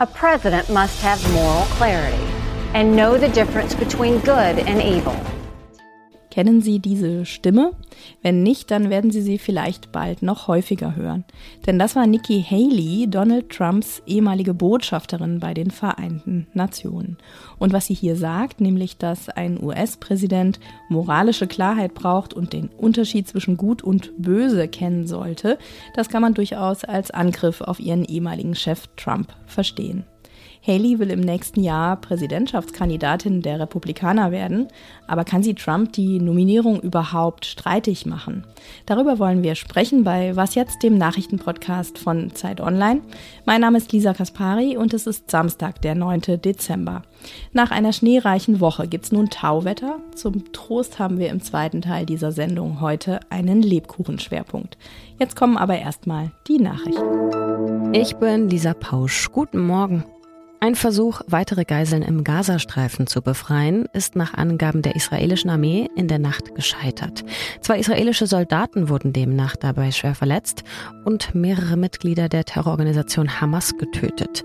A president must have moral clarity and know the difference between good and evil. Kennen Sie diese Stimme? Wenn nicht, dann werden Sie sie vielleicht bald noch häufiger hören. Denn das war Nikki Haley, Donald Trumps ehemalige Botschafterin bei den Vereinten Nationen. Und was sie hier sagt, nämlich, dass ein US-Präsident moralische Klarheit braucht und den Unterschied zwischen Gut und Böse kennen sollte, das kann man durchaus als Angriff auf ihren ehemaligen Chef Trump verstehen. Haley will im nächsten Jahr Präsidentschaftskandidatin der Republikaner werden, aber kann sie Trump die Nominierung überhaupt streitig machen? Darüber wollen wir sprechen bei Was jetzt, dem Nachrichtenpodcast von Zeit Online. Mein Name ist Lisa Kaspari und es ist Samstag, der 9. Dezember. Nach einer schneereichen Woche gibt's nun Tauwetter. Zum Trost haben wir im zweiten Teil dieser Sendung heute einen Lebkuchenschwerpunkt. Jetzt kommen aber erstmal die Nachrichten. Ich bin Lisa Pausch. Guten Morgen. Ein Versuch, weitere Geiseln im Gazastreifen zu befreien, ist nach Angaben der israelischen Armee in der Nacht gescheitert. Zwei israelische Soldaten wurden demnach dabei schwer verletzt und mehrere Mitglieder der Terrororganisation Hamas getötet.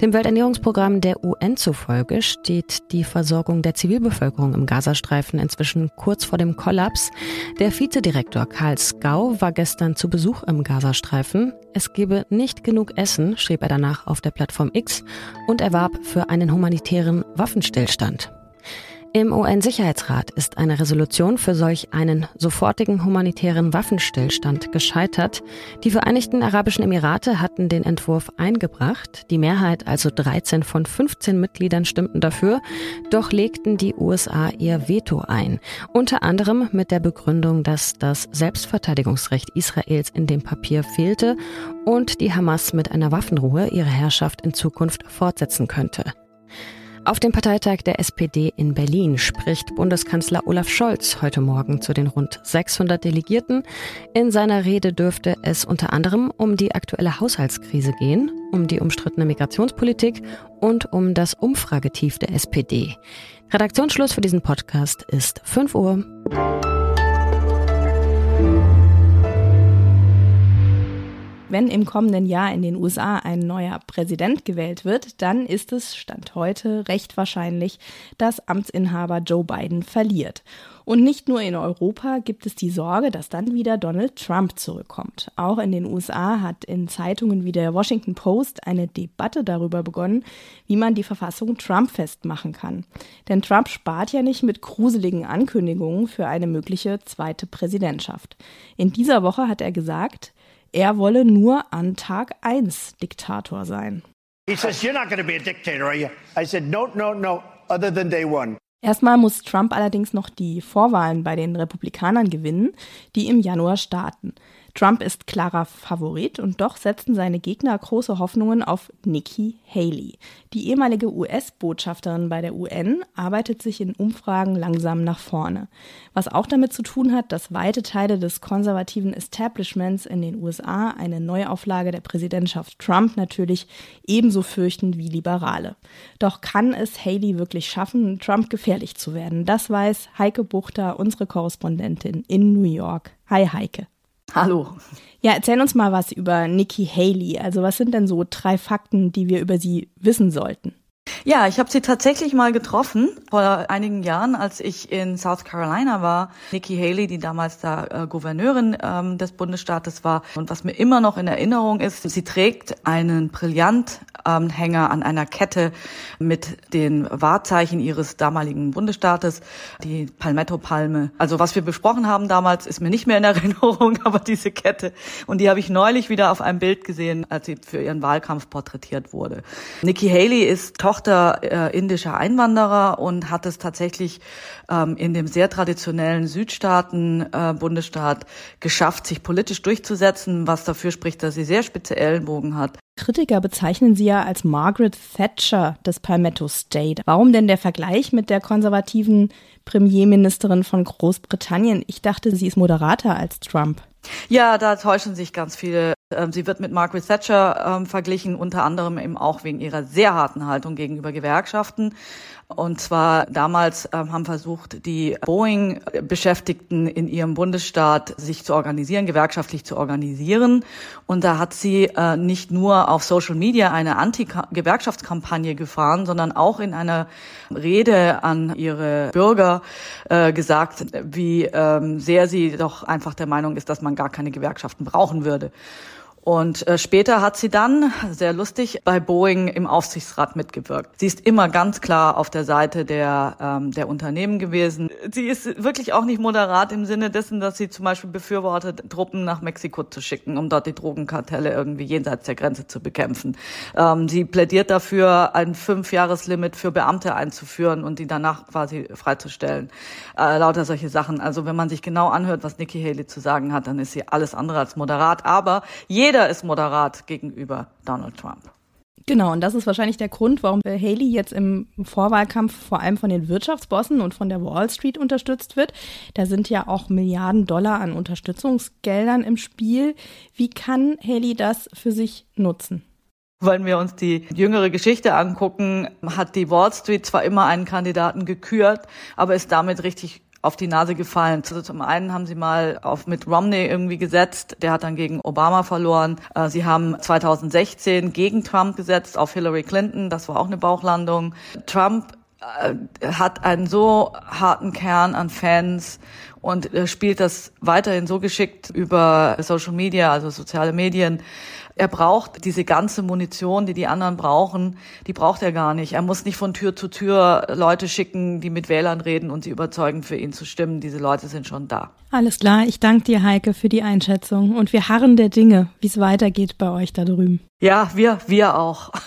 Dem Welternährungsprogramm der UN zufolge steht die Versorgung der Zivilbevölkerung im Gazastreifen inzwischen kurz vor dem Kollaps. Der Vizedirektor Karl Skau war gestern zu Besuch im Gazastreifen. Es gebe nicht genug Essen, schrieb er danach auf der Plattform X und erwarb für einen humanitären Waffenstillstand. Im UN-Sicherheitsrat ist eine Resolution für solch einen sofortigen humanitären Waffenstillstand gescheitert. Die Vereinigten Arabischen Emirate hatten den Entwurf eingebracht. Die Mehrheit, also 13 von 15 Mitgliedern, stimmten dafür. Doch legten die USA ihr Veto ein. Unter anderem mit der Begründung, dass das Selbstverteidigungsrecht Israels in dem Papier fehlte und die Hamas mit einer Waffenruhe ihre Herrschaft in Zukunft fortsetzen könnte. Auf dem Parteitag der SPD in Berlin spricht Bundeskanzler Olaf Scholz heute Morgen zu den rund 600 Delegierten. In seiner Rede dürfte es unter anderem um die aktuelle Haushaltskrise gehen, um die umstrittene Migrationspolitik und um das Umfragetief der SPD. Redaktionsschluss für diesen Podcast ist 5 Uhr. Wenn im kommenden Jahr in den USA ein neuer Präsident gewählt wird, dann ist es, Stand heute, recht wahrscheinlich, dass Amtsinhaber Joe Biden verliert. Und nicht nur in Europa gibt es die Sorge, dass dann wieder Donald Trump zurückkommt. Auch in den USA hat in Zeitungen wie der Washington Post eine Debatte darüber begonnen, wie man die Verfassung Trump festmachen kann. Denn Trump spart ja nicht mit gruseligen Ankündigungen für eine mögliche zweite Präsidentschaft. In dieser Woche hat er gesagt, er wolle nur an Tag 1 Diktator sein. He says, you're not going to be a dictator, are you? I said, no, no, no, other than day one. Erstmal muss Trump allerdings noch die Vorwahlen bei den Republikanern gewinnen, die im Januar starten. Trump ist klarer Favorit und doch setzen seine Gegner große Hoffnungen auf Nikki Haley. Die ehemalige US-Botschafterin bei der UN arbeitet sich in Umfragen langsam nach vorne. Was auch damit zu tun hat, dass weite Teile des konservativen Establishments in den USA eine Neuauflage der Präsidentschaft Trump natürlich ebenso fürchten wie Liberale. Doch kann es Haley wirklich schaffen, Trump gefährlich zu werden? Das weiß Heike Buchter, unsere Korrespondentin in New York. Hi Heike. Hallo. Ja, erzähl uns mal was über Nikki Haley. Also was sind denn so drei Fakten, die wir über sie wissen sollten? Ja, ich habe sie tatsächlich mal getroffen vor einigen Jahren, als ich in South Carolina war. Nikki Haley, die damals da äh, Gouverneurin ähm, des Bundesstaates war. Und was mir immer noch in Erinnerung ist, sie trägt einen Brillanthänger an einer Kette mit den Wahrzeichen ihres damaligen Bundesstaates, die Palmetto-Palme. Also was wir besprochen haben damals, ist mir nicht mehr in Erinnerung, aber diese Kette. Und die habe ich neulich wieder auf einem Bild gesehen, als sie für ihren Wahlkampf porträtiert wurde. Nikki Haley ist Tochter äh, indischer Einwanderer und hat es tatsächlich ähm, in dem sehr traditionellen Südstaaten-Bundesstaat äh, geschafft, sich politisch durchzusetzen, was dafür spricht, dass sie sehr spitze Ellenbogen hat. Kritiker bezeichnen sie ja als Margaret Thatcher des Palmetto State. Warum denn der Vergleich mit der konservativen Premierministerin von Großbritannien? Ich dachte, sie ist moderater als Trump. Ja, da täuschen sich ganz viele sie wird mit Margaret Thatcher ähm, verglichen, unter anderem eben auch wegen ihrer sehr harten Haltung gegenüber Gewerkschaften. Und zwar damals ähm, haben versucht, die Boeing-Beschäftigten in ihrem Bundesstaat sich zu organisieren, gewerkschaftlich zu organisieren. Und da hat sie äh, nicht nur auf Social Media eine Anti-Gewerkschaftskampagne gefahren, sondern auch in einer Rede an ihre Bürger äh, gesagt, wie ähm, sehr sie doch einfach der Meinung ist, dass man gar keine Gewerkschaften brauchen würde. Und äh, später hat sie dann, sehr lustig, bei Boeing im Aufsichtsrat mitgewirkt. Sie ist immer ganz klar auf der Seite der, ähm, der Unternehmen gewesen. Sie ist wirklich auch nicht moderat im Sinne dessen, dass sie zum Beispiel befürwortet, Truppen nach Mexiko zu schicken, um dort die Drogenkartelle irgendwie jenseits der Grenze zu bekämpfen. Ähm, sie plädiert dafür, ein Fünfjahreslimit für Beamte einzuführen und die danach quasi freizustellen. Äh, lauter solche Sachen. Also wenn man sich genau anhört, was Nikki Haley zu sagen hat, dann ist sie alles andere als moderat. Aber jeder jeder ist moderat gegenüber Donald Trump. Genau, und das ist wahrscheinlich der Grund, warum Haley jetzt im Vorwahlkampf vor allem von den Wirtschaftsbossen und von der Wall Street unterstützt wird. Da sind ja auch Milliarden Dollar an Unterstützungsgeldern im Spiel. Wie kann Haley das für sich nutzen? Wenn wir uns die jüngere Geschichte angucken, hat die Wall Street zwar immer einen Kandidaten gekürt, aber ist damit richtig auf die Nase gefallen. Also zum einen haben sie mal auf mit Romney irgendwie gesetzt, der hat dann gegen Obama verloren. Äh, sie haben 2016 gegen Trump gesetzt auf Hillary Clinton, das war auch eine Bauchlandung. Trump äh, hat einen so harten Kern an Fans und spielt das weiterhin so geschickt über Social Media, also soziale Medien, er braucht diese ganze Munition, die die anderen brauchen, die braucht er gar nicht. Er muss nicht von Tür zu Tür Leute schicken, die mit Wählern reden und sie überzeugen, für ihn zu stimmen. Diese Leute sind schon da. Alles klar, ich danke dir, Heike, für die Einschätzung und wir harren der Dinge, wie es weitergeht bei euch da drüben. Ja, wir, wir auch.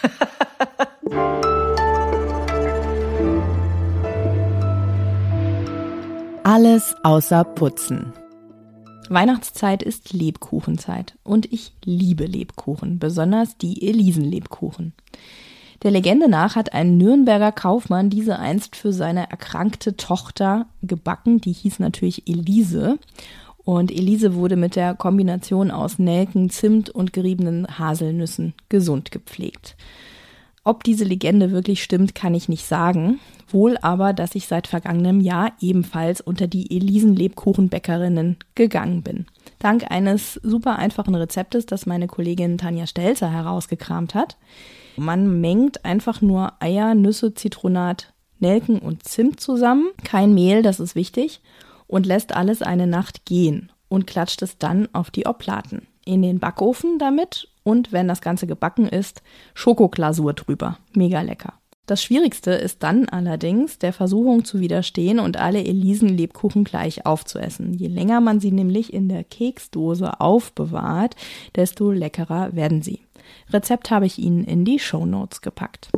Alles außer Putzen. Weihnachtszeit ist Lebkuchenzeit und ich liebe Lebkuchen, besonders die Elisenlebkuchen. Der Legende nach hat ein Nürnberger Kaufmann diese einst für seine erkrankte Tochter gebacken, die hieß natürlich Elise. Und Elise wurde mit der Kombination aus Nelken, Zimt und geriebenen Haselnüssen gesund gepflegt. Ob diese Legende wirklich stimmt, kann ich nicht sagen. Wohl aber, dass ich seit vergangenem Jahr ebenfalls unter die Elisen-Lebkuchenbäckerinnen gegangen bin. Dank eines super einfachen Rezeptes, das meine Kollegin Tanja Stelzer herausgekramt hat. Man mengt einfach nur Eier, Nüsse, Zitronat, Nelken und Zimt zusammen. Kein Mehl, das ist wichtig. Und lässt alles eine Nacht gehen und klatscht es dann auf die Oblaten. In den Backofen damit und wenn das Ganze gebacken ist, Schokoglasur drüber. Mega lecker. Das Schwierigste ist dann allerdings, der Versuchung zu widerstehen und alle Elisen-Lebkuchen gleich aufzuessen. Je länger man sie nämlich in der Keksdose aufbewahrt, desto leckerer werden sie. Rezept habe ich Ihnen in die Show Notes gepackt.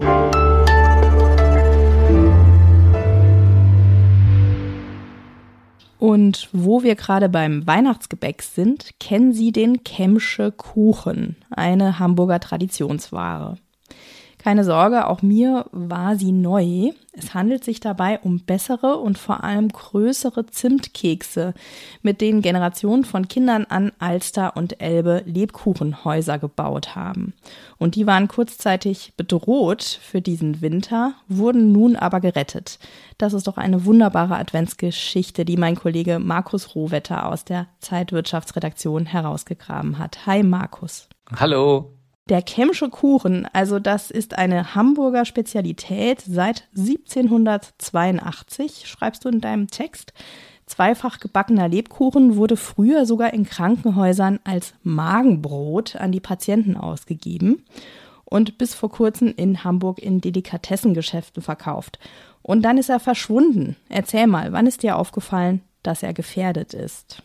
Und wo wir gerade beim Weihnachtsgebäck sind, kennen Sie den Kemsche Kuchen, eine Hamburger Traditionsware. Keine Sorge, auch mir war sie neu. Es handelt sich dabei um bessere und vor allem größere Zimtkekse, mit denen Generationen von Kindern an Alster und Elbe Lebkuchenhäuser gebaut haben. Und die waren kurzzeitig bedroht für diesen Winter, wurden nun aber gerettet. Das ist doch eine wunderbare Adventsgeschichte, die mein Kollege Markus Rohwetter aus der Zeitwirtschaftsredaktion herausgegraben hat. Hi Markus. Hallo. Der Kemsche Kuchen, also das ist eine Hamburger Spezialität seit 1782, schreibst du in deinem Text. Zweifach gebackener Lebkuchen wurde früher sogar in Krankenhäusern als Magenbrot an die Patienten ausgegeben und bis vor kurzem in Hamburg in Delikatessengeschäften verkauft. Und dann ist er verschwunden. Erzähl mal, wann ist dir aufgefallen, dass er gefährdet ist?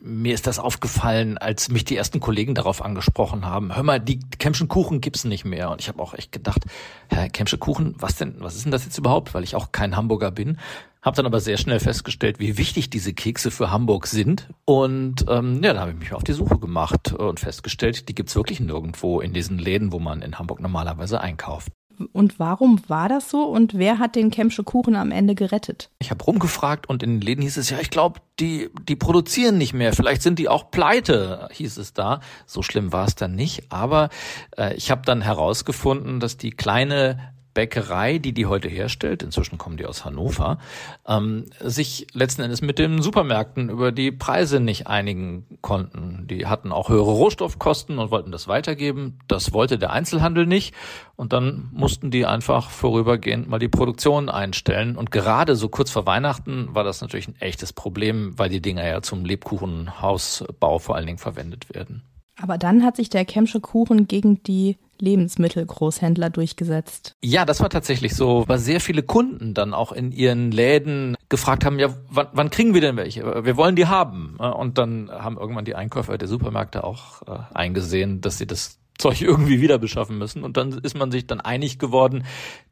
Mir ist das aufgefallen, als mich die ersten Kollegen darauf angesprochen haben. Hör mal, die Kemschen Kuchen gibt's nicht mehr. Und ich habe auch echt gedacht, Herr Kemsche Kuchen, was denn, was ist denn das jetzt überhaupt? Weil ich auch kein Hamburger bin. Hab dann aber sehr schnell festgestellt, wie wichtig diese Kekse für Hamburg sind. Und ähm, ja, da habe ich mich auf die Suche gemacht und festgestellt, die gibt's wirklich nirgendwo in diesen Läden, wo man in Hamburg normalerweise einkauft. Und warum war das so und wer hat den Kempsche Kuchen am Ende gerettet? Ich habe rumgefragt und in den Läden hieß es ja, ich glaube, die, die produzieren nicht mehr. Vielleicht sind die auch pleite, hieß es da. So schlimm war es dann nicht. Aber äh, ich habe dann herausgefunden, dass die kleine Bäckerei, die die heute herstellt, inzwischen kommen die aus Hannover, ähm, sich letzten Endes mit den Supermärkten über die Preise nicht einigen konnten. Die hatten auch höhere Rohstoffkosten und wollten das weitergeben. Das wollte der Einzelhandel nicht. Und dann mussten die einfach vorübergehend mal die Produktion einstellen. Und gerade so kurz vor Weihnachten war das natürlich ein echtes Problem, weil die Dinger ja zum Lebkuchenhausbau vor allen Dingen verwendet werden. Aber dann hat sich der Kemsche Kuchen gegen die Lebensmittelgroßhändler durchgesetzt. Ja, das war tatsächlich so, weil sehr viele Kunden dann auch in ihren Läden gefragt haben, ja, wann, wann kriegen wir denn welche? Wir wollen die haben. Und dann haben irgendwann die Einkäufer der Supermärkte auch äh, eingesehen, dass sie das Zeug irgendwie wieder beschaffen müssen. Und dann ist man sich dann einig geworden,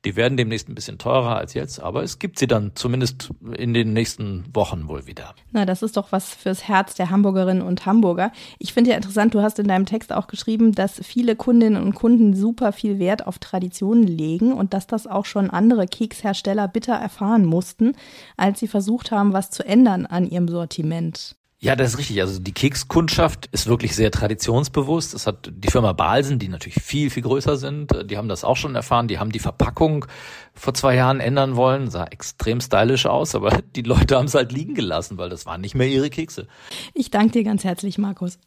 die werden demnächst ein bisschen teurer als jetzt, aber es gibt sie dann zumindest in den nächsten Wochen wohl wieder. Na, das ist doch was fürs Herz der Hamburgerinnen und Hamburger. Ich finde ja interessant, du hast in deinem Text auch geschrieben, dass viele Kundinnen und Kunden super viel Wert auf Traditionen legen und dass das auch schon andere Kekshersteller bitter erfahren mussten, als sie versucht haben, was zu ändern an ihrem Sortiment. Ja, das ist richtig. Also die Kekskundschaft ist wirklich sehr traditionsbewusst. Das hat die Firma Balsen, die natürlich viel, viel größer sind, die haben das auch schon erfahren. Die haben die Verpackung vor zwei Jahren ändern wollen. Sah extrem stylisch aus, aber die Leute haben es halt liegen gelassen, weil das waren nicht mehr ihre Kekse. Ich danke dir ganz herzlich, Markus.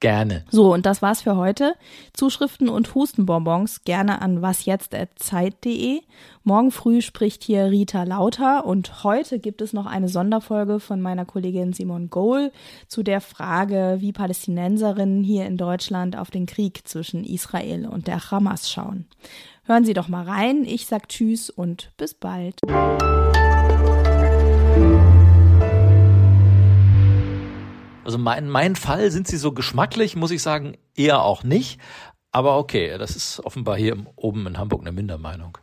Gerne. So, und das war's für heute. Zuschriften und Hustenbonbons gerne an wasjetzt.zeit.de. Morgen früh spricht hier Rita Lauter und heute gibt es noch eine Sonderfolge von meiner Kollegin Simon Gohl zu der Frage, wie Palästinenserinnen hier in Deutschland auf den Krieg zwischen Israel und der Hamas schauen. Hören Sie doch mal rein. Ich sag Tschüss und bis bald. Also mein, mein Fall sind sie so geschmacklich, muss ich sagen, eher auch nicht. Aber okay, das ist offenbar hier oben in Hamburg eine Mindermeinung.